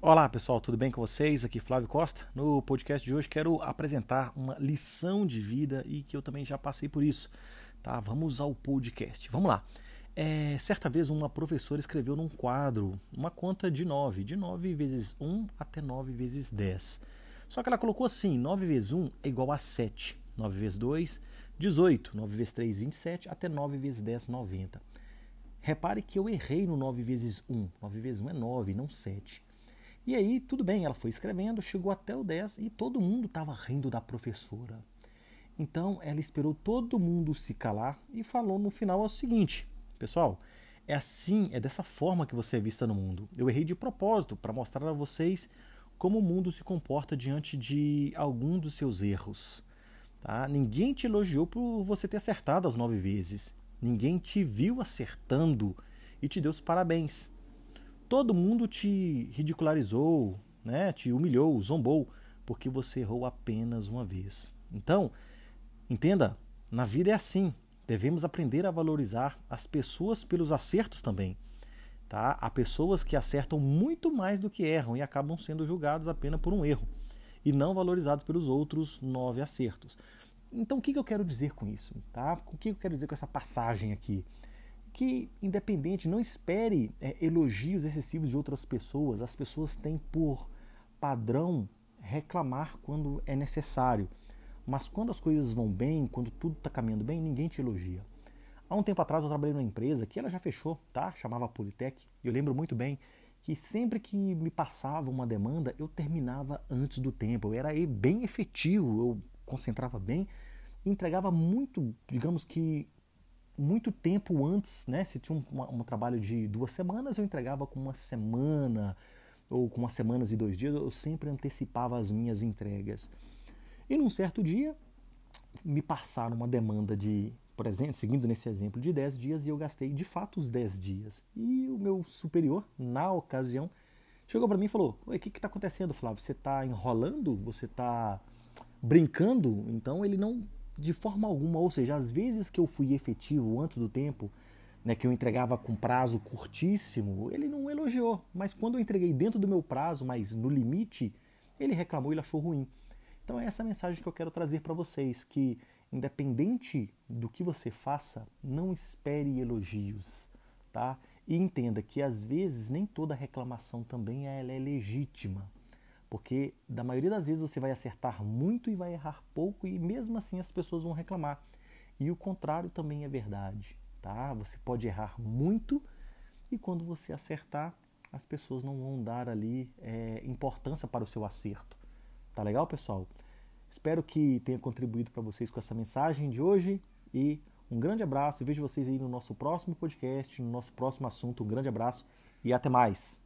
Olá pessoal, tudo bem com vocês? Aqui Flávio Costa. No podcast de hoje quero apresentar uma lição de vida e que eu também já passei por isso. Tá? Vamos ao podcast. Vamos lá. É, certa vez uma professora escreveu num quadro uma conta de 9, de 9 vezes 1 até 9 vezes 10. Só que ela colocou assim: 9 vezes 1 é igual a 7, 9 vezes 2, 18, 9 vezes 3, 27, até 9 vezes 10, 90. Repare que eu errei no 9 vezes 1. 9 vezes 1 é 9, não 7. E aí, tudo bem, ela foi escrevendo, chegou até o 10 e todo mundo estava rindo da professora. Então, ela esperou todo mundo se calar e falou no final o seguinte: Pessoal, é assim, é dessa forma que você é vista no mundo. Eu errei de propósito para mostrar a vocês como o mundo se comporta diante de algum dos seus erros. Tá? Ninguém te elogiou por você ter acertado as nove vezes. Ninguém te viu acertando e te deu os parabéns. Todo mundo te ridicularizou, né? te humilhou, zombou, porque você errou apenas uma vez. Então, entenda, na vida é assim. Devemos aprender a valorizar as pessoas pelos acertos também. Tá? Há pessoas que acertam muito mais do que erram e acabam sendo julgados apenas por um erro e não valorizados pelos outros nove acertos. Então, o que eu quero dizer com isso? Tá? O que eu quero dizer com essa passagem aqui? Que, independente, não espere é, elogios excessivos de outras pessoas. As pessoas têm por padrão reclamar quando é necessário. Mas quando as coisas vão bem, quando tudo está caminhando bem, ninguém te elogia. Há um tempo atrás eu trabalhei numa empresa que ela já fechou, tá? Chamava Politec. Eu lembro muito bem que sempre que me passava uma demanda, eu terminava antes do tempo. Eu era bem efetivo, eu concentrava bem entregava muito, digamos que muito tempo antes, né? Se tinha um, um trabalho de duas semanas, eu entregava com uma semana ou com umas semanas e dois dias, eu sempre antecipava as minhas entregas. E num certo dia, me passaram uma demanda de, por exemplo, seguindo nesse exemplo, de 10 dias e eu gastei de fato os 10 dias. E o meu superior, na ocasião, chegou para mim e falou: O que está acontecendo, Flávio? Você está enrolando? Você está brincando? Então ele não, de forma alguma, ou seja, às vezes que eu fui efetivo antes do tempo, né, que eu entregava com prazo curtíssimo, ele não elogiou. Mas quando eu entreguei dentro do meu prazo, mas no limite, ele reclamou, ele achou ruim. Então é essa mensagem que eu quero trazer para vocês, que independente do que você faça, não espere elogios, tá? E entenda que às vezes nem toda reclamação também é legítima, porque da maioria das vezes você vai acertar muito e vai errar pouco e mesmo assim as pessoas vão reclamar. E o contrário também é verdade, tá? Você pode errar muito e quando você acertar, as pessoas não vão dar ali é, importância para o seu acerto. Tá legal, pessoal? Espero que tenha contribuído para vocês com essa mensagem de hoje e um grande abraço vejo vocês aí no nosso próximo podcast, no nosso próximo assunto. Um grande abraço e até mais.